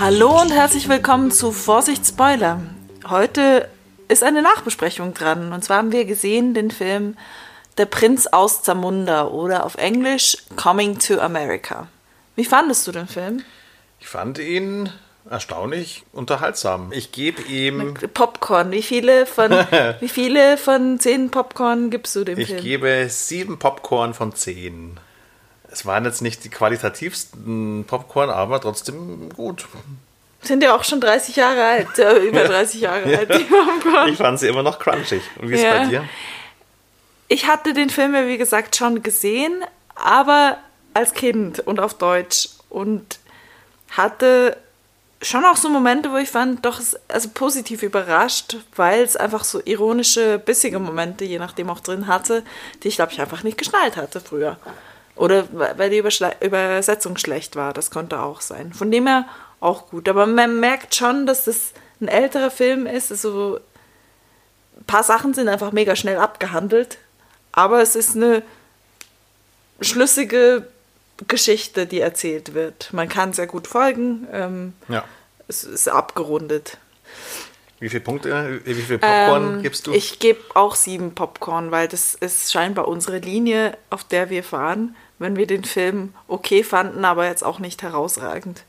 Hallo und herzlich willkommen zu Vorsicht Spoiler. Heute ist eine Nachbesprechung dran. Und zwar haben wir gesehen den Film Der Prinz aus Zamunda oder auf Englisch Coming to America. Wie fandest du den Film? Ich fand ihn erstaunlich unterhaltsam. Ich gebe ihm. Popcorn. Wie viele von, wie viele von zehn Popcorn gibst du dem ich Film? Ich gebe sieben Popcorn von zehn. Es waren jetzt nicht die qualitativsten Popcorn, aber trotzdem gut. Sind ja auch schon 30 Jahre alt, äh, über 30 Jahre alt, die Popcorn. Ich fand sie immer noch crunchig. Und wie ist es Ja. bei dir? Ich hatte den Film ja, wie gesagt, schon gesehen, aber als Kind und auf Deutsch und hatte schon auch so Momente, wo ich fand, doch also positiv überrascht, weil es einfach so ironische, bissige Momente, je nachdem auch drin hatte, die ich glaube ich einfach nicht geschnallt hatte früher. Oder weil die Überschle Übersetzung schlecht war, das konnte auch sein. Von dem her auch gut. Aber man merkt schon, dass das ein älterer Film ist. Also ein paar Sachen sind einfach mega schnell abgehandelt. Aber es ist eine schlüssige Geschichte, die erzählt wird. Man kann sehr gut folgen. Ähm, Ja. es ist abgerundet. Wie viele Punkte, wie viel Popcorn Ähm, gibst du? Ich gebe auch sieben Popcorn, weil das ist scheinbar unsere Linie, auf der wir fahren, wenn wir den Film okay fanden, aber jetzt auch nicht herausragend.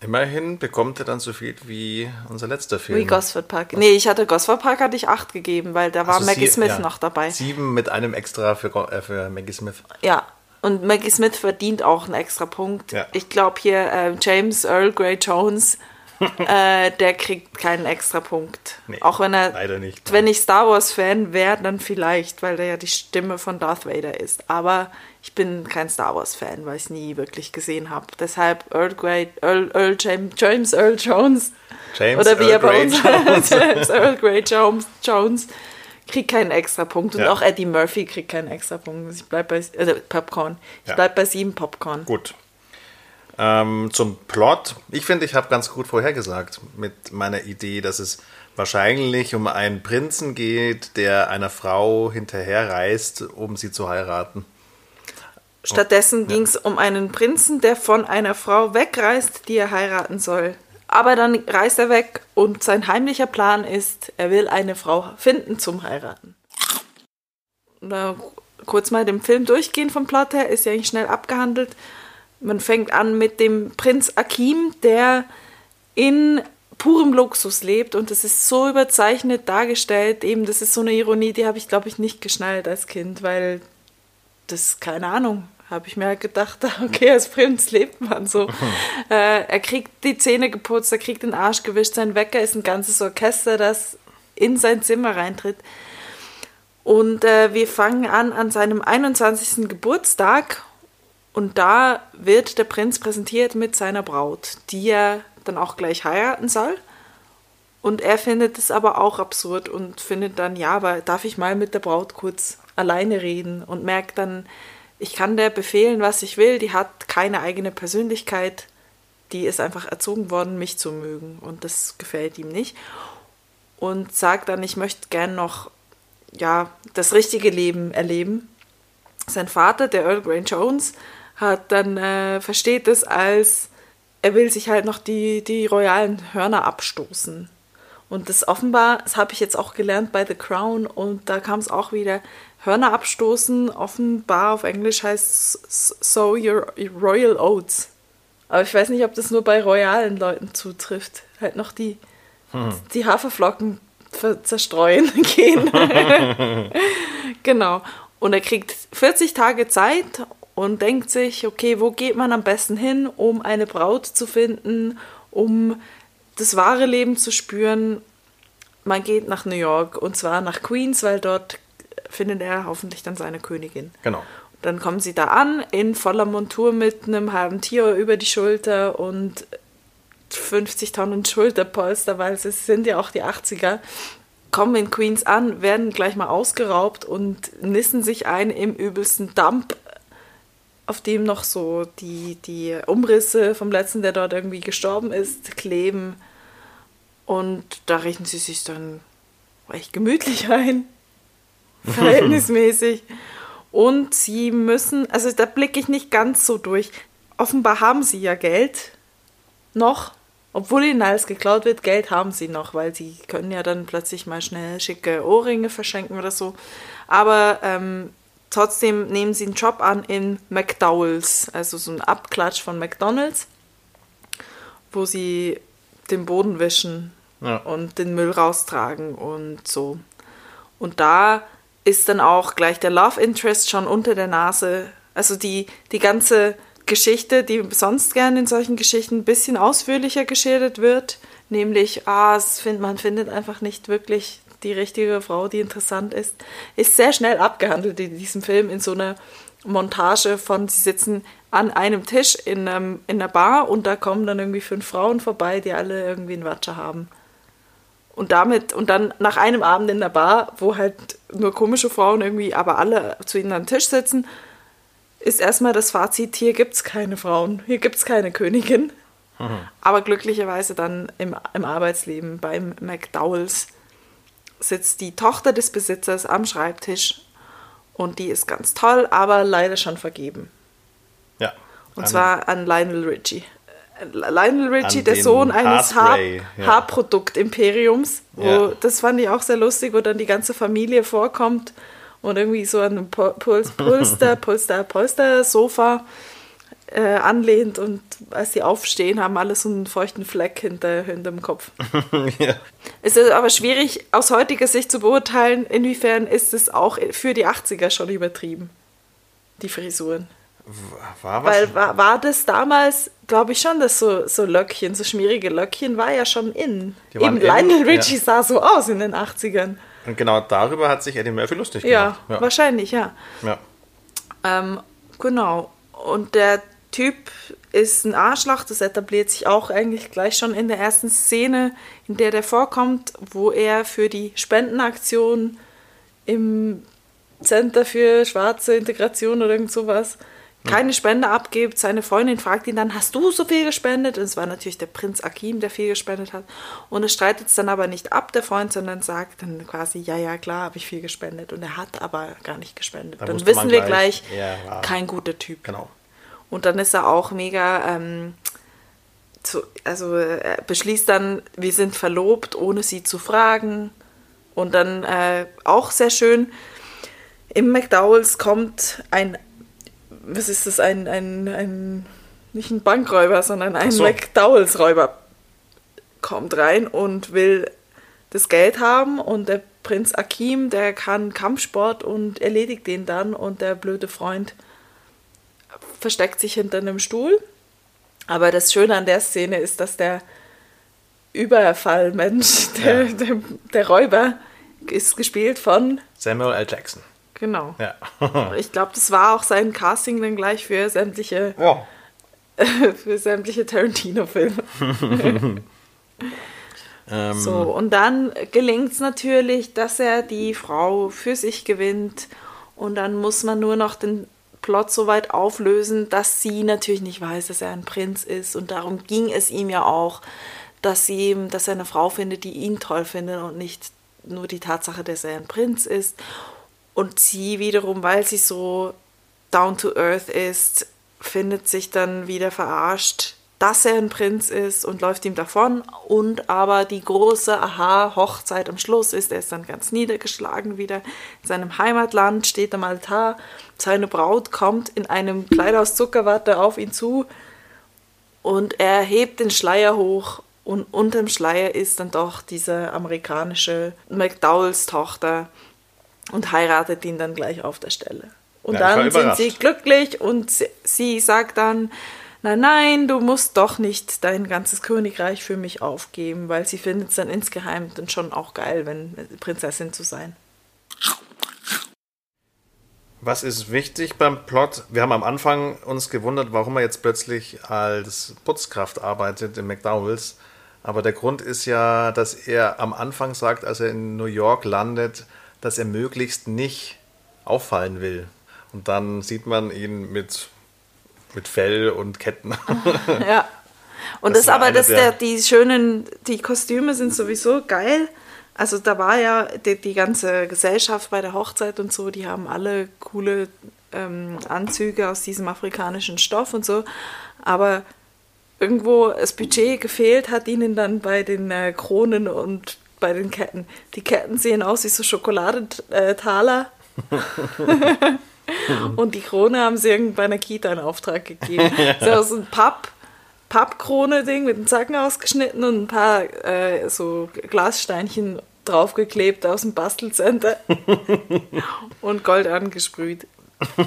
Immerhin bekommt er dann so viel wie unser letzter Film. Wie Gosford Park. Nee, ich hatte Gosford Park hatte ich acht gegeben, weil da war Also Maggie sie- Smith ja, noch dabei. Sieben mit einem extra für, äh, für Maggie Smith. Ja, und Maggie Smith verdient auch einen extra Punkt. Ja. Ich glaube hier äh, James Earl Grey Jones, äh, der kriegt keinen extra Punkt. Nee, auch wenn er, leider nicht, wenn ich Star Wars Fan wäre, dann vielleicht, weil der ja die Stimme von Darth Vader ist. Aber ich bin kein Star Wars Fan, weil ich es nie wirklich gesehen habe. Deshalb Earl Grey, Earl, Earl James, James Earl Jones James oder wie Earl er bei uns Jones. James Earl Grey Jones, Jones kriegt keinen extra Punkt. Und Ja. auch Eddie Murphy kriegt keinen extra Punkt. Ich bleib bei äh, Popcorn. Ich Ja. bleib bei sieben Popcorn. Gut. Ähm, zum Plot. Ich finde, ich habe ganz gut vorhergesagt mit meiner Idee, dass es wahrscheinlich um einen Prinzen geht, der einer Frau hinterherreist, um sie zu heiraten. Stattdessen ging es um einen Prinzen, der von einer Frau wegreist, die er heiraten soll. Aber dann reist er weg und sein heimlicher Plan ist, er will eine Frau finden zum Heiraten. Na, kurz mal den Film durchgehen vom Plot her, ist ja eigentlich schnell abgehandelt. Man fängt an mit dem Prinz Akim, der in purem Luxus lebt und es ist so überzeichnet dargestellt. Eben, das ist so eine Ironie, die habe ich, glaube ich, nicht geschnallt als Kind, weil das, keine Ahnung, habe ich mir halt gedacht, okay, als Prinz lebt man so. äh, er kriegt die Zähne geputzt, er kriegt den Arsch gewischt, sein Wecker ist ein ganzes Orchester, das in sein Zimmer reintritt. Und äh, wir fangen an an seinem 21. Geburtstag und da wird der Prinz präsentiert mit seiner Braut, die er dann auch gleich heiraten soll. Und er findet es aber auch absurd und findet dann, ja, aber darf ich mal mit der Braut kurz alleine reden und merkt dann, ich kann der befehlen, was ich will, die hat keine eigene Persönlichkeit, die ist einfach erzogen worden, mich zu mögen und das gefällt ihm nicht. Und sagt dann, ich möchte gern noch, ja, das richtige Leben erleben. Sein Vater, der Earl Grey Jones, hat dann, äh, versteht es als, er will sich halt noch die, die royalen Hörner abstoßen. Und das offenbar, das habe ich jetzt auch gelernt bei The Crown und da kam es auch wieder, Hörner abstoßen, offenbar auf Englisch heißt so your royal oats. Aber ich weiß nicht, ob das nur bei royalen Leuten zutrifft. Halt noch die, die Haferflocken zerstreuen gehen. genau. Und er kriegt 40 Tage Zeit und denkt sich, okay, wo geht man am besten hin, um eine Braut zu finden, um das wahre Leben zu spüren. Man geht nach New York und zwar nach Queens, weil dort findet er hoffentlich dann seine Königin. Genau. Dann kommen sie da an, in voller Montur mit einem halben Tier über die Schulter und 50 Tonnen Schulterpolster, weil es sind ja auch die 80er. Kommen in Queens an, werden gleich mal ausgeraubt und nissen sich ein im übelsten Dump, auf dem noch so die, die Umrisse vom letzten, der dort irgendwie gestorben ist, kleben. Und da richten sie sich dann recht gemütlich ein. Verhältnismäßig. Und sie müssen, also da blicke ich nicht ganz so durch. Offenbar haben sie ja Geld noch obwohl ihnen alles geklaut wird, Geld haben sie noch, weil sie können ja dann plötzlich mal schnell schicke Ohrringe verschenken oder so. Aber ähm, trotzdem nehmen sie einen Job an in McDowell's, also so ein Abklatsch von McDonald's, wo sie den Boden wischen Ja. und den Müll raustragen und so. Und da ist dann auch gleich der Love Interest schon unter der Nase. Also die, die ganze Geschichte, die sonst gerne in solchen Geschichten ein bisschen ausführlicher geschildert wird, nämlich, ah, find, man findet einfach nicht wirklich die richtige Frau, die interessant ist, ist sehr schnell abgehandelt in diesem Film in so einer Montage von, sie sitzen an einem Tisch in, einem, in einer Bar und da kommen dann irgendwie fünf Frauen vorbei, die alle irgendwie einen Watscher haben. Und damit, und dann nach einem Abend in der Bar, wo halt nur komische Frauen irgendwie, aber alle zu ihnen am Tisch sitzen, ist erstmal das Fazit, hier gibt es keine Frauen, hier gibt es keine Königin. Aber glücklicherweise dann im, im Arbeitsleben beim McDowells sitzt die Tochter des Besitzers am Schreibtisch und die ist ganz toll, aber leider schon vergeben. Ja. Und zwar an Lionel Richie. Lionel Richie, der Sohn eines Haar Haarspray, ja. Haarprodukt-Imperiums. Ja. Das fand ich auch sehr lustig, wo dann die ganze Familie vorkommt und irgendwie so an einem Puls, Pulster, Polster, Polster, Sofa äh, anlehnt und als sie aufstehen, haben alle so einen feuchten Fleck hinter, hinterm Kopf. ja. Es ist aber schwierig, aus heutiger Sicht zu beurteilen, inwiefern ist es auch für die 80er schon übertrieben, die Frisuren. War was? Weil war, war das damals, glaube ich schon, dass so, so Löckchen, so schmierige Löckchen, war ja schon in. Eben in, Lionel Richie ja. sah so aus in den 80ern. Und genau darüber hat sich Eddie Murphy lustig Ja, gemacht. wahrscheinlich, ja. ja. Ähm, genau. Und der Typ ist ein Arschloch, das etabliert sich auch eigentlich gleich schon in der ersten Szene, in der der vorkommt, wo er für die Spendenaktion im Center für schwarze Integration oder irgend sowas keine Spende abgibt. Seine Freundin fragt ihn dann, hast du so viel gespendet? Und es war natürlich der Prinz Akim, der viel gespendet hat. Und er streitet es dann aber nicht ab, der Freund, sondern sagt dann quasi, ja, ja, klar, habe ich viel gespendet. Und er hat aber gar nicht gespendet. Da dann wissen wir gleich, gleich, war- kein guter Typ. Genau. Und dann ist er auch mega, ähm, zu, also er beschließt dann, wir sind verlobt, ohne sie zu fragen. Und dann äh, auch sehr schön, im McDowells kommt ein, was ist das, ein, ein, ein nicht ein Bankräuber, sondern ein so. McDowells-Räuber kommt rein und will das Geld haben und der Prinz Akim, der kann Kampfsport und erledigt den dann und der blöde Freund versteckt sich hinter einem Stuhl. Aber das Schöne an der Szene ist, dass der Überfallmensch, der, Ja. der, der Räuber, ist gespielt von, Samuel L. Jackson. Genau. Ja. Ich glaube, das war auch sein Casting dann gleich für sämtliche, ja. für sämtliche Tarantino-Filme. Ähm, So, und dann gelingt es natürlich, dass er die Frau für sich gewinnt. Und dann muss man nur noch den Plot so weit auflösen, dass sie natürlich nicht weiß, dass er ein Prinz ist. Und darum ging es ihm ja auch, dass, sie, dass er eine Frau findet, die ihn toll findet und nicht nur die Tatsache, dass er ein Prinz ist. Und sie wiederum, weil sie so down to earth ist, findet sich dann wieder verarscht, dass er ein Prinz ist und läuft ihm davon. Und aber die große Aha-Hochzeit am Schluss ist, er ist dann ganz niedergeschlagen wieder in seinem Heimatland, steht am Altar. Seine Braut kommt in einem Kleid aus Zuckerwatte auf ihn zu und er hebt den Schleier hoch und unterm Schleier ist dann doch diese amerikanische McDowells-Tochter und heiratet ihn dann gleich auf der Stelle. Und Ja, dann sind sie glücklich und sie, sie sagt dann, nein, nein, du musst doch nicht dein ganzes Königreich für mich aufgeben, weil sie findet es dann insgeheim dann schon auch geil, wenn Prinzessin zu sein. Was ist wichtig beim Plot? Wir haben am Anfang uns gewundert, warum er jetzt plötzlich als Putzkraft arbeitet in McDowells. Aber der Grund ist ja, dass er am Anfang sagt, als er in New York landet, dass er möglichst nicht auffallen will. Und dann sieht man ihn mit, mit Fell und Ketten. Ja. Und Das das, aber, eine das, der- der, die schönen, die Kostüme sind sowieso geil. Also da war ja die, die ganze Gesellschaft bei der Hochzeit und so, die haben alle coole ähm, Anzüge aus diesem afrikanischen Stoff und so. Aber irgendwo das Budget gefehlt hat ihnen dann bei den äh, Kronen und bei den Ketten. Die Ketten sehen aus wie so Schokoladentaler. und die Krone haben sie bei einer Kita in Auftrag gegeben. So, so ein Papp, Pappkrone-Ding mit einem Zacken ausgeschnitten und ein paar äh, so Glassteinchen draufgeklebt aus dem Bastelcenter und Gold angesprüht.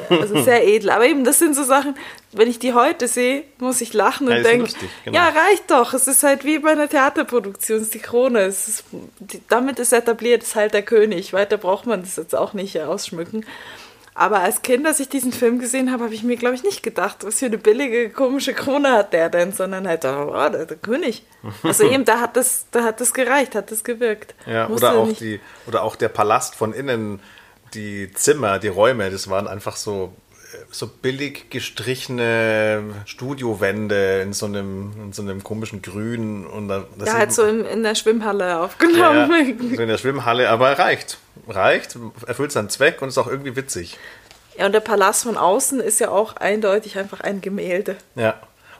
Also sehr edel. Aber eben, das sind so Sachen, wenn ich die heute sehe, muss ich lachen und Ja, denke, genau. ja, reicht doch. Es ist halt wie bei einer Theaterproduktion, es ist die Krone. Es ist, damit ist etabliert, ist halt der König. Weiter braucht man das jetzt auch nicht ausschmücken. Aber als Kind, als ich diesen Film gesehen habe, habe ich mir, glaube ich, nicht gedacht, was für eine billige, komische Krone hat der denn, sondern halt, oh, der, der König. Also eben, da hat das, da hat das gereicht, hat das gewirkt. Ja, Musste oder auch, nicht- die, oder auch der Palast von innen, die Zimmer, die Räume, das waren einfach so, äh, so billig gestrichene Studiowände in so einem, in so einem komischen Grün. Und das Ja, halt so in, in der Schwimmhalle ja, aufgenommen. so in der Schwimmhalle, aber reicht. Reicht, erfüllt seinen Zweck und ist auch irgendwie witzig. Ja, und der Palast von außen ist ja auch eindeutig einfach ein Gemälde. Ja.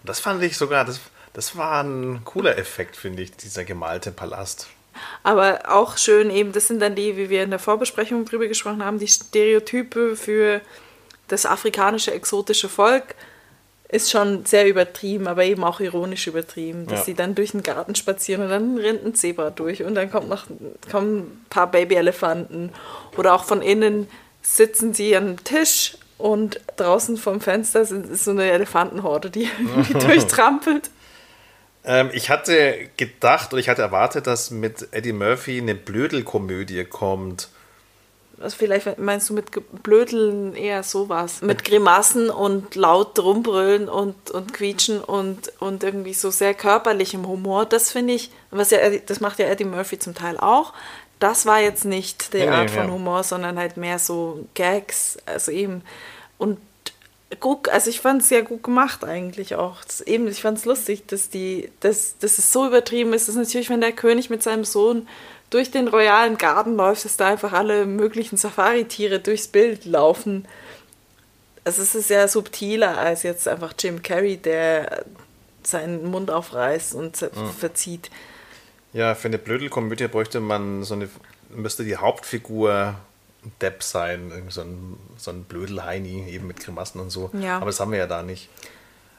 Und das fand ich sogar, das, das war ein cooler Effekt, finde ich, dieser gemalte Palast. Aber auch schön eben, das sind dann die, wie wir in der Vorbesprechung drüber gesprochen haben, die Stereotype für das afrikanische exotische Volk ist schon sehr übertrieben, aber eben auch ironisch übertrieben, dass Ja. sie dann durch den Garten spazieren und dann rennt ein Zebra durch und dann kommt noch kommen ein paar Babyelefanten oder auch von innen sitzen sie an einem Tisch und draußen vom Fenster sind, ist so eine Elefantenhorde, die irgendwie durchtrampelt. Ähm, ich hatte gedacht oder ich hatte erwartet, dass mit Eddie Murphy eine Blödelkomödie kommt. Also vielleicht meinst du mit Blödeln eher sowas. Mit Grimassen und laut rumbrüllen und, und quietschen und, und irgendwie so sehr körperlichem Humor. Das finde ich, was ja, das macht ja Eddie Murphy zum Teil auch. Das war jetzt nicht die Nee, nee, Art von ja. Humor, sondern halt mehr so Gags. Also eben. Und gut, also ich fand es sehr gut gemacht eigentlich auch. Das, eben, ich fand es lustig, dass die, dass, dass es so übertrieben ist. Das ist natürlich, wenn der König mit seinem Sohn durch den royalen Garten läuft, dass da einfach alle möglichen Safari-Tiere durchs Bild laufen. Also es ist sehr subtiler als jetzt einfach Jim Carrey, der seinen Mund aufreißt und se- verzieht. Ja, für eine Blödelkomödie bräuchte man so eine, müsste die Hauptfigur Depp sein, so ein, so ein Blödelheini, eben mit Grimassen und so. Ja. Aber das haben wir ja da nicht.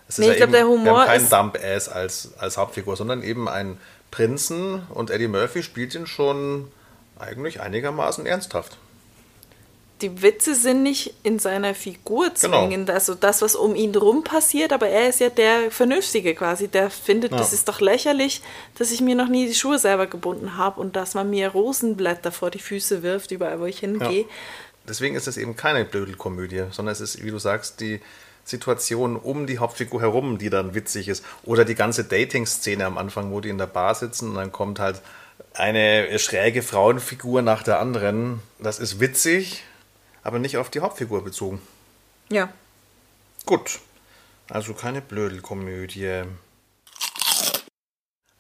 Es Nee, ich glaub, eben, der wir Humor haben keinen ist- Dump-Ass als, als Hauptfigur, sondern eben einen Prinzen und Eddie Murphy spielt ihn schon eigentlich einigermaßen ernsthaft. Die Witze sind nicht in seiner Figur Genau. zwingend, also das, was um ihn rum passiert, aber er ist ja der Vernünftige quasi, der findet, Ja. das ist doch lächerlich, dass ich mir noch nie die Schuhe selber gebunden habe und dass man mir Rosenblätter vor die Füße wirft, überall wo ich hingehe. Deswegen ist es eben keine Blödelkomödie, sondern es ist, wie du sagst, die Situation um die Hauptfigur herum, die dann witzig ist. Oder die ganze Dating-Szene am Anfang, wo die in der Bar sitzen und dann kommt halt eine schräge Frauenfigur nach der anderen. Das ist witzig, aber nicht auf die Hauptfigur bezogen. Ja. Gut, also keine Blödelkomödie.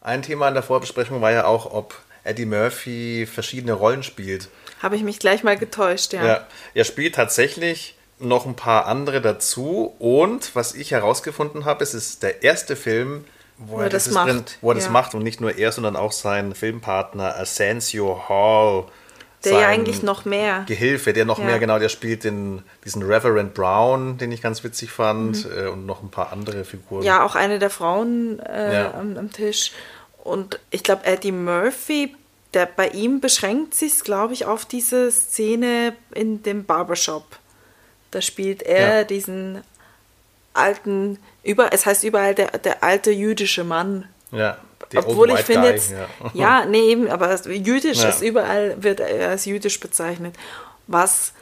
Ein Thema in der Vorbesprechung war ja auch, ob Eddie Murphy verschiedene Rollen spielt. Habe ich mich gleich mal getäuscht, ja. Ja, er spielt tatsächlich noch ein paar andere dazu und was ich herausgefunden habe, es ist der erste Film, wo, Wo er, das macht, Prin- wo er das ja. macht und nicht nur er, sondern auch sein Filmpartner Asensio Hall. Der ja eigentlich noch mehr. Gehilfe, der noch Ja. mehr, genau, der spielt den, diesen Reverend Brown, den ich ganz witzig fand, Mhm. äh, und noch ein paar andere Figuren. Ja, auch eine der Frauen äh, Ja. am, am Tisch. Und ich glaube, Eddie Murphy, der, bei ihm beschränkt sich glaube ich, auf diese Szene in dem Barbershop. Da spielt er Ja. diesen alten, über, es heißt überall der, der alte jüdische Mann. Ja, der Obwohl ich finde jetzt, ja. ja. nee, eben, aber jüdisch Ja. ist überall, wird er als jüdisch bezeichnet. Was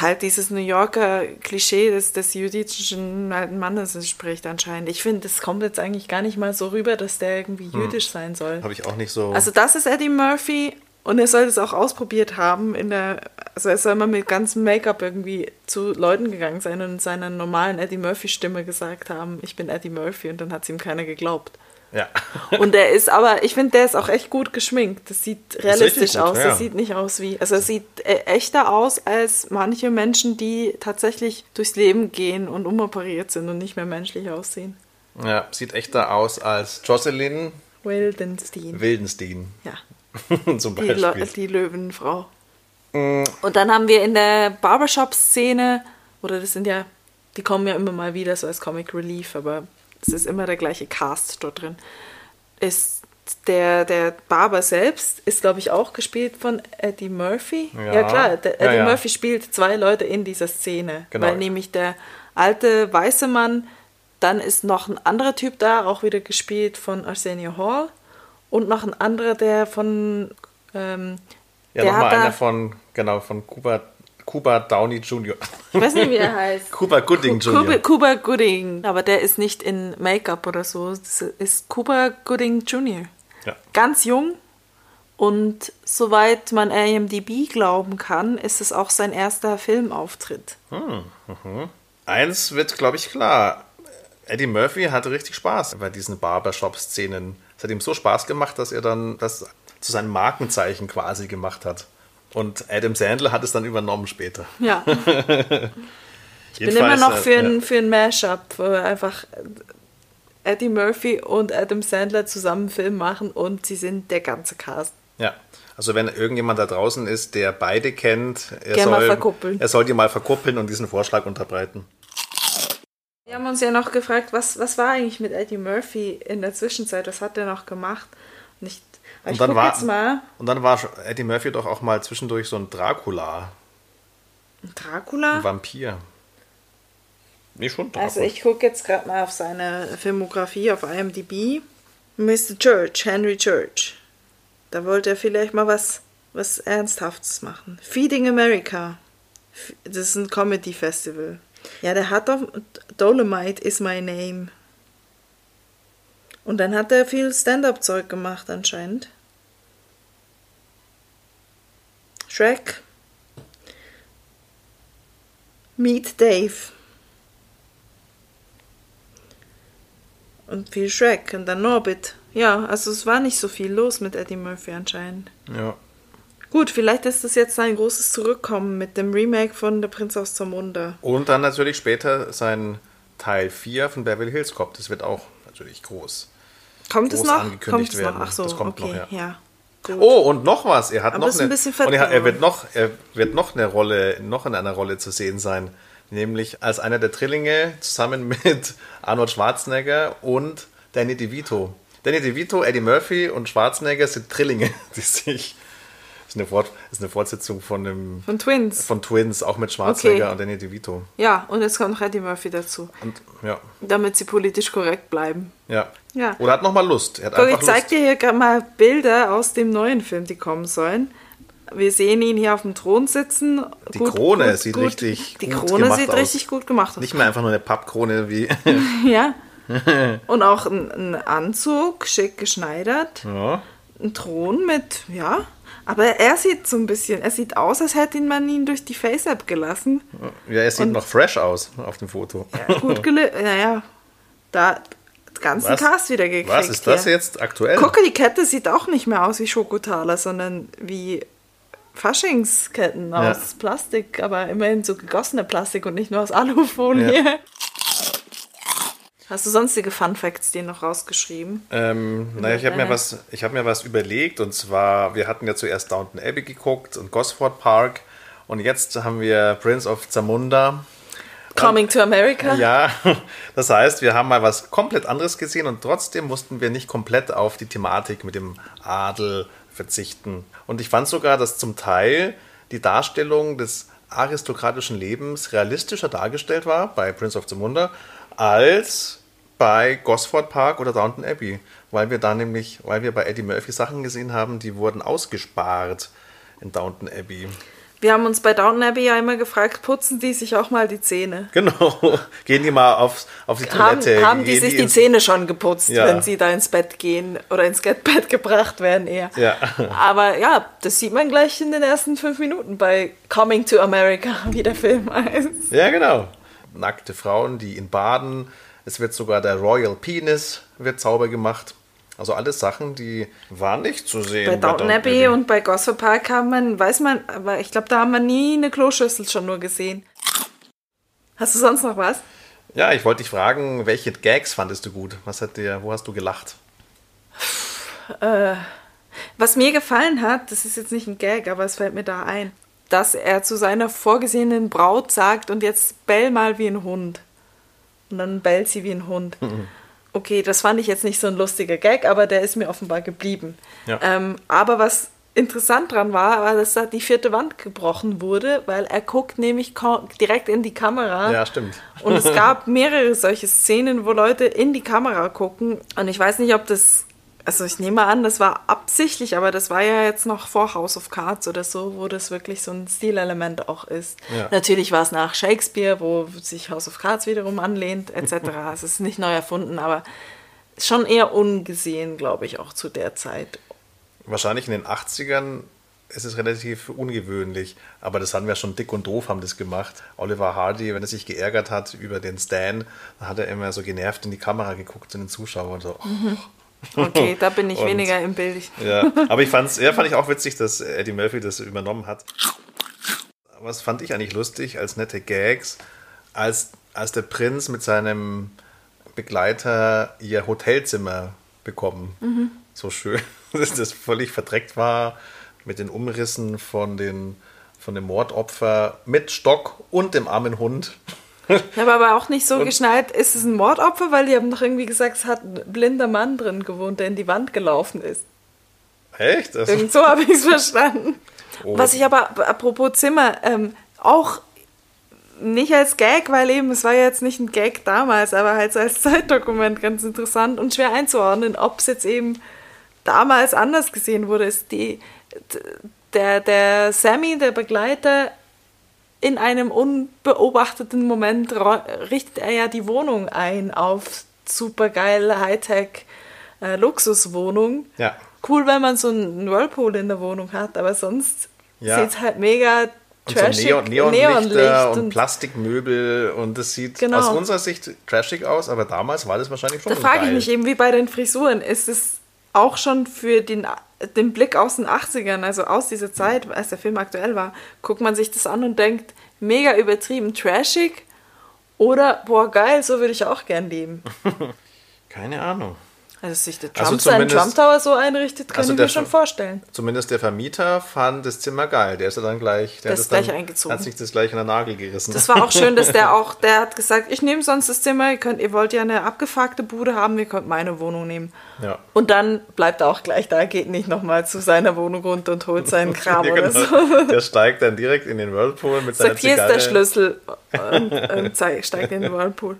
halt dieses New Yorker Klischee des, des jüdischen alten Mannes entspricht anscheinend. Ich finde, das kommt jetzt eigentlich gar nicht mal so rüber, dass der irgendwie jüdisch sein soll. Habe ich auch nicht so. Also das ist Eddie Murphy und er soll es auch ausprobiert haben in der, also er soll mal mit ganzem Make-up irgendwie zu Leuten gegangen sein und in seiner normalen Eddie Murphy Stimme gesagt haben, ich bin Eddie Murphy und dann hat es ihm keiner geglaubt. Ja. Und der ist aber, ich finde, der ist auch echt gut geschminkt. Das sieht realistisch richtig gut, aus. ja. Das sieht nicht aus wie, also es sieht äh, echter aus als manche Menschen, die tatsächlich durchs Leben gehen und umoperiert sind und nicht mehr menschlich aussehen. Ja, sieht echter aus als Jocelyn Wildenstein. Wildenstein. Ja, Zum die, Beispiel. Le die Löwenfrau. Und dann haben wir in der Barbershop-Szene, oder das sind ja, die kommen ja immer mal wieder so als Comic Relief, aber es ist immer der gleiche Cast dort drin. Ist der, der Barber selbst ist, glaube ich, auch gespielt von Eddie Murphy. Ja. Ja, klar, der Ja, Eddie ja. Murphy spielt zwei Leute in dieser Szene. Genau. Weil nämlich der alte weiße Mann, dann ist noch ein anderer Typ da, auch wieder gespielt von Arsenio Hall. Und noch ein anderer, der von. Ähm, Ja, nochmal einer von, genau, von Cuba, Cuba Downey Jr. Ich weiß nicht, wie er heißt. Cuba Gooding Jr. Cuba Gooding. Aber der ist nicht in Make-up oder so. Das ist Cuba Gooding Jr. Ja. Ganz jung. Und soweit man IMDb glauben kann, ist es auch sein erster Filmauftritt. Eins wird, glaube ich, klar. Eddie Murphy hatte richtig Spaß bei diesen Barbershop-Szenen. Es hat ihm so Spaß gemacht, dass er dann das zu seinem Markenzeichen quasi gemacht hat. Und Adam Sandler hat es dann übernommen später. Ja. Ich bin immer noch für ein, für ein Mashup, wo wir einfach Eddie Murphy und Adam Sandler zusammen einen Film machen und sie sind der ganze Cast. Ja, also wenn irgendjemand da draußen ist, der beide kennt, er, Gern mal soll, verkuppeln. er soll die mal verkuppeln und diesen Vorschlag unterbreiten. Wir haben uns ja noch gefragt, was, was war eigentlich mit Eddie Murphy in der Zwischenzeit? Was hat er noch gemacht? Und ich, ich Und dann, war, jetzt mal. und dann war Eddie Murphy doch auch mal zwischendurch so ein Dracula, Dracula? ein Vampir. Nee, schon Dracula. Also ich gucke jetzt gerade mal auf seine Filmografie auf IMDb. Mr. Church, Henry Church. Da wollte er vielleicht mal was, was Ernsthaftes machen. Feeding America. Das ist ein Comedy-Festival. Ja, der hat doch Dolomite is my name. Und dann hat er viel Stand-up-Zeug gemacht anscheinend. Shrek. Meet Dave. Und viel Shrek und dann Norbit. Ja, also es war nicht so viel los mit Eddie Murphy anscheinend. ja. Gut, vielleicht ist das jetzt ein großes Zurückkommen mit dem Remake von Der Prinz aus Zamunda. Und dann natürlich später sein Teil 4 von Beverly Hills Cop. Das wird auch natürlich groß. Kommt es Groß noch? angekündigt Kommt es werden. noch? Ach so, Das kommt okay, noch, ja. ja. Gut. Oh, und noch was. Er hat Aber noch ein eine, bisschen und er, er wird noch, er wird noch eine Rolle, noch in einer Rolle zu sehen sein, nämlich als einer der Drillinge zusammen mit Arnold Schwarzenegger und Danny DeVito. Danny DeVito, Eddie Murphy und Schwarzenegger sind Drillinge, die sich ist eine, Fort, ist eine Fortsetzung von dem Von Twins. von Twins, auch mit Schwarzenegger Okay. und Danny DeVito. Ja, und jetzt kommt noch Eddie Murphy dazu. Und ja, Damit sie politisch korrekt bleiben. ja. Ja. Oder hat noch mal Lust. Er hat Guck, ich einfach zeig Lust. dir hier gerade mal Bilder aus dem neuen Film, die kommen sollen. Wir sehen ihn hier auf dem Thron sitzen. Die Krone sieht richtig Die gut Krone gemacht sieht aus. richtig gut gemacht aus. Nicht mehr einfach nur eine Pappkrone wie. Ja. Und auch ein, ein Anzug, schick geschneidert. ja. Ein Thron mit, ja. Aber er sieht so ein bisschen, er sieht aus, als hätte ihn man ihn durch die Face-App gelassen. Ja, er sieht Und- noch fresh aus auf dem Foto. Ja, gut gelöst. Naja, da den ganzen Was? Cast wieder gekriegt. Was ist das hier. jetzt aktuell? Gucke, die Kette sieht auch nicht mehr aus wie Schokotaler, sondern wie Faschingsketten Ja. aus Plastik, aber immerhin so gegossene Plastik und nicht nur aus Alufolie. Hast du sonstige Fun Facts dir noch rausgeschrieben? Ähm, naja, ich habe mir, was, ich hab mir was überlegt und zwar, wir hatten ja zuerst Downton Abbey geguckt und Gosford Park und jetzt haben wir Prince of Zamunda. Coming to America? Ja, das heißt, wir haben mal was komplett anderes gesehen und trotzdem mussten wir nicht komplett auf die Thematik mit dem Adel verzichten. Und ich fand sogar, dass zum Teil die Darstellung des aristokratischen Lebens realistischer dargestellt war bei Prince of Zamunda als bei Gosford Park oder Downton Abbey, weil wir da nämlich, weil wir bei Eddie Murphy Sachen gesehen haben, die wurden ausgespart in Downton Abbey. Wir haben uns bei Downton Abbey ja immer gefragt, putzen die sich auch mal die Zähne? Genau. Gehen die mal auf, auf die Haben, Toilette. haben die gehen sich die ins- Zähne schon geputzt, Ja. wenn sie da ins Bett gehen oder ins Bett gebracht werden eher? Ja. Aber ja, das sieht man gleich in den ersten fünf Minuten bei Coming to America, wie der Film heißt. Ja, genau. Nackte Frauen, die ihn baden. Es wird sogar der Royal Penis wird sauber gemacht. Also alles Sachen, die waren nicht zu sehen. Bei Downton Abbey und bei Gossip Park haben man, weiß man, aber ich glaube, da haben wir nie eine Kloschüssel schon nur gesehen. Hast du sonst noch was? Ja, ich wollte dich fragen, welche Gags fandest du gut? Was hat dir, wo hast du gelacht? Äh, was mir gefallen hat, das ist jetzt nicht ein Gag, aber es fällt mir da ein, dass er zu seiner vorgesehenen Braut sagt und jetzt bell mal wie ein Hund. Und dann bellt sie wie ein Hund. Mhm. Okay, das fand ich jetzt nicht so ein lustiger Gag, aber der ist mir offenbar geblieben. Ja. Ähm, aber was interessant dran war, war, dass da die vierte Wand gebrochen wurde, weil er guckt nämlich direkt in die Kamera. Ja, stimmt. Und es gab mehrere solche Szenen, wo Leute in die Kamera gucken. Und ich weiß nicht, ob das also ich nehme an, das war absichtlich, aber das war ja jetzt noch vor House of Cards oder so, wo das wirklich so ein Stilelement auch ist. Ja. Natürlich war es nach Shakespeare, wo sich House of Cards wiederum anlehnt, etc. es ist nicht neu erfunden, aber schon eher ungesehen, glaube ich, auch zu der Zeit. Wahrscheinlich in den 80ern ist es relativ ungewöhnlich, aber das haben wir schon dick und doof haben das gemacht. Oliver Hardy, wenn er sich geärgert hat über den Stan, dann hat er immer so genervt in die Kamera geguckt zu den Zuschauern so. Oh. Mhm Okay, da bin ich und, weniger im Bild. Ja, aber ich fand's, ja, fand ich auch witzig, dass Eddie Murphy das übernommen hat. Was fand ich eigentlich lustig als nette Gags, als, als der Prinz mit seinem Begleiter ihr Hotelzimmer bekommen. Mhm. So schön, dass das völlig verdreckt war mit den Umrissen von, den, von dem Mordopfer mit Stock und dem armen Hund. Ich habe aber auch nicht so und geschnallt, ist es ein Mordopfer, weil die haben doch irgendwie gesagt, es hat ein blinder Mann drin gewohnt, der in die Wand gelaufen ist. Echt? Also Irgend so habe ich es verstanden. Oh. Was ich aber, apropos Zimmer, ähm, auch nicht als Gag, weil eben, es war ja jetzt nicht ein Gag damals, aber halt so als Zeitdokument ganz interessant und schwer einzuordnen, ob es jetzt eben damals anders gesehen wurde, ist die, der, der Sammy, der Begleiter, in einem unbeobachteten Moment richtet er ja die Wohnung ein auf supergeil Hightech äh, Luxuswohnung. Ja. Cool, wenn man so einen Whirlpool in der Wohnung hat, aber sonst ja. sieht es halt mega trashig, und so Neon, Neonlichter und, und, Plastikmöbel und das sieht genau. aus unserer Sicht trashig aus, aber damals war das wahrscheinlich schon Da frage ich mich eben, wie bei den Frisuren, ist es auch schon für den, den Blick aus den 80ern, also aus dieser Zeit, als der Film aktuell war, guckt man sich das an und denkt, mega übertrieben trashig oder, boah, geil, so würde ich auch gern leben. Keine Ahnung. Also sich der also Trump also seinen Trump Tower so einrichtet, kann also ich mir schon vorstellen. Zumindest der Vermieter fand das Zimmer geil. Der ist ja dann gleich, der, der ist gleich dann, eingezogen. hat sich das gleich in den Nagel gerissen. Das war auch schön, dass der auch, der hat gesagt, ich nehme sonst das Zimmer, ihr, könnt, ihr wollt ja eine abgefuckte Bude haben, ihr könnt meine Wohnung nehmen. Ja. Und dann bleibt er auch gleich da, geht nicht nochmal zu seiner Wohnung runter und holt seinen Kram ja, genau. oder so. Der steigt dann direkt in den Whirlpool mit seiner Sagt, hier ist der Schlüssel und, und steigt in den Whirlpool.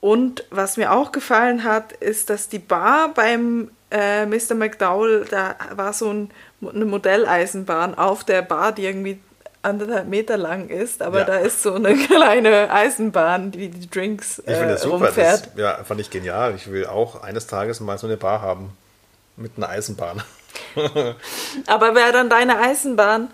Und was mir auch gefallen hat, ist, dass die Bar beim äh, Mr. McDowell, da war so ein, eine Modelleisenbahn auf der Bar, die irgendwie anderthalb Meter lang ist, aber ja. da ist so eine kleine Eisenbahn, die die Drinks äh, ich finde das super. rumfährt. Das, ja, fand ich genial. Ich will auch eines Tages mal so eine Bar haben mit einer Eisenbahn. aber wäre dann deine Eisenbahn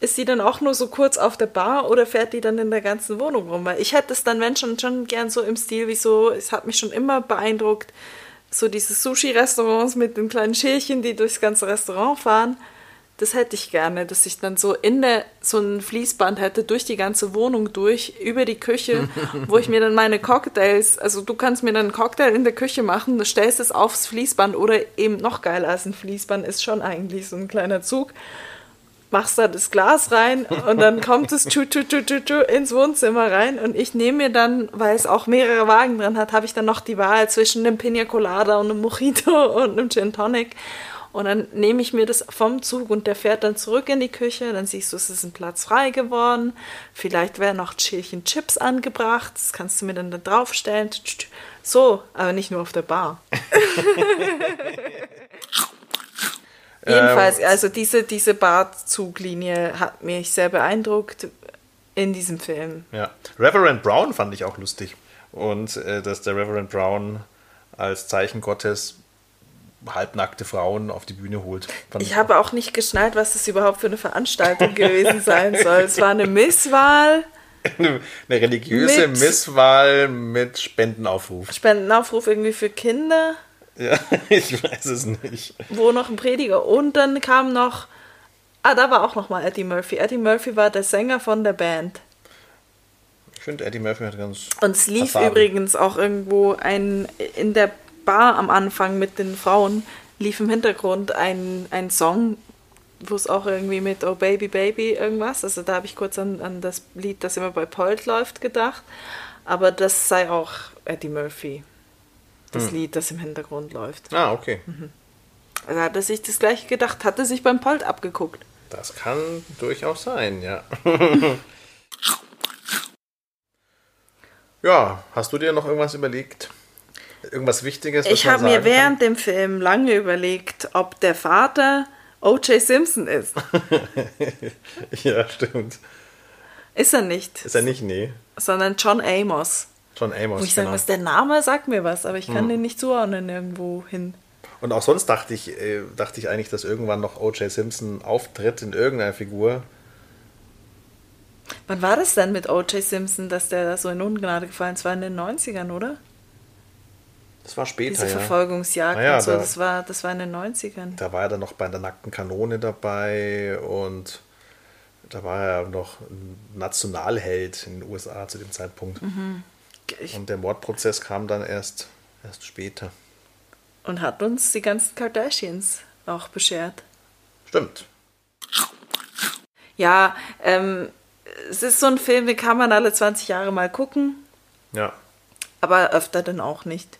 ist sie dann auch nur so kurz auf der Bar oder fährt die dann in der ganzen Wohnung rum? Weil ich hätte es dann, wenn schon, schon gern so im Stil wie so, es hat mich schon immer beeindruckt, so diese Sushi-Restaurants mit den kleinen Schälchen, die durchs ganze Restaurant fahren. Das hätte ich gerne, dass ich dann so in der, so ein Fließband hätte, durch die ganze Wohnung durch, über die Küche, wo ich mir dann meine Cocktails, also du kannst mir dann einen Cocktail in der Küche machen, du stellst es aufs Fließband oder eben noch geiler als ein Fließband ist schon eigentlich so ein kleiner Zug machst da das Glas rein und dann kommt es tschu, tschu, tschu, tschu, tschu ins Wohnzimmer rein und ich nehme mir dann, weil es auch mehrere Wagen drin hat, habe ich dann noch die Wahl zwischen einem Pina Colada und einem Mojito und einem Gin Tonic und dann nehme ich mir das vom Zug und der fährt dann zurück in die Küche. Dann siehst du, es ist ein Platz frei geworden. Vielleicht wäre noch Schälchen Chips angebracht. Das kannst du mir dann da draufstellen. So, aber nicht nur auf der Bar. Jedenfalls, ähm, also diese, diese Bartzuglinie hat mich sehr beeindruckt in diesem Film. Ja, Reverend Brown fand ich auch lustig. Und äh, dass der Reverend Brown als Zeichen Gottes halbnackte Frauen auf die Bühne holt. ich habe auch nicht geschnallt, was das überhaupt für eine Veranstaltung gewesen sein soll. Es war eine Misswahl. Eine, eine religiöse mit Misswahl mit Spendenaufruf. Spendenaufruf irgendwie für Kinder. Ja, ich weiß es nicht. Wo noch ein Prediger. Und dann kam noch. Ah, da war auch noch mal Eddie Murphy. Eddie Murphy war der Sänger von der Band. finde, Eddie Murphy hat ganz. Und es lief Farben. übrigens auch irgendwo ein in der Bar am Anfang mit den Frauen lief im Hintergrund ein, ein Song, wo es auch irgendwie mit Oh Baby Baby irgendwas. Also da habe ich kurz an, an das Lied, das immer bei Polt läuft, gedacht. Aber das sei auch Eddie Murphy. Das Lied, das im Hintergrund läuft. Ah, okay. Also hat er sich das gleiche gedacht, hat er sich beim Polt abgeguckt. Das kann durchaus sein, ja. ja, hast du dir noch irgendwas überlegt? Irgendwas Wichtiges? Ich habe mir während dem Film lange überlegt, ob der Vater O.J. Simpson ist. Kann? Ja, stimmt. Ist er nicht, Ist er nicht? Nee. sondern John Amos. John Amos. Wo ich sagen genau. muss, der Name sagt mir was, aber ich kann Hm. den nicht zuordnen irgendwo hin. Und auch sonst dachte ich, äh, dachte ich eigentlich, dass irgendwann noch O.J. Simpson auftritt in irgendeiner Figur. Wann war das denn mit O.J. Simpson, dass der da so in Ungnade gefallen ist? Das war in den 90ern, oder? Das war später, Diese ja. Verfolgungsjagd ja, und so, da- das war, das war in den 90ern. Da war er dann noch bei der nackten Kanone dabei und da war er noch ein Nationalheld in den USA zu dem Zeitpunkt. Ich, Und der Mordprozess kam dann erst, erst später. und hat uns die ganzen Kardashians auch beschert. Stimmt. Ja, ähm, es ist so ein Film, den kann man alle 20 Jahre mal gucken, Ja. aber öfter dann auch nicht.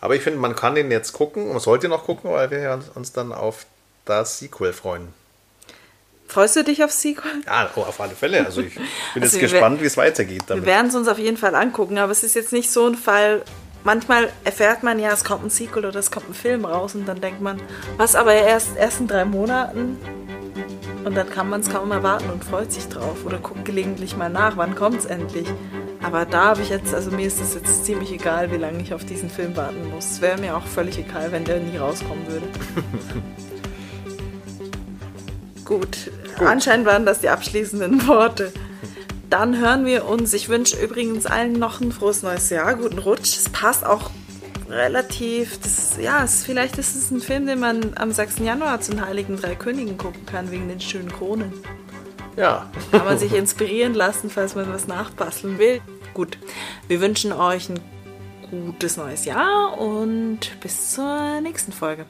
Aber ich finde, man kann den jetzt gucken und sollte noch gucken, weil wir uns dann auf das Sequel freuen. Freust du dich auf Sequel? Ja, oh, auf alle Fälle. Also ich bin Also jetzt wir gespannt, wie es weitergeht Wir damit. werden es uns auf jeden Fall angucken, aber es ist jetzt nicht so ein Fall. Manchmal erfährt man ja, es kommt ein Sequel oder es kommt ein Film raus und dann denkt man, was aber erst, erst in drei Monaten? Und dann kann man es kaum erwarten und freut sich drauf oder guckt gelegentlich mal nach, wann kommt es endlich. Aber da habe ich jetzt, also mir ist es jetzt ziemlich egal, wie lange ich auf diesen Film warten muss. Es wäre mir auch völlig egal, wenn der nie rauskommen würde. Gut. anscheinend waren das die abschließenden Worte. Dann hören wir uns. Ich wünsche übrigens allen noch ein frohes neues Jahr, guten Rutsch. Es passt auch relativ. Das, ja, es, vielleicht ist es ein Film, den man am 6. Januar zu den Heiligen Drei Königen gucken kann, wegen den schönen Kronen. Ja. Kann man sich inspirieren lassen, falls man was nachbasteln will. Gut, wir wünschen euch ein gutes neues Jahr und bis zur nächsten Folge.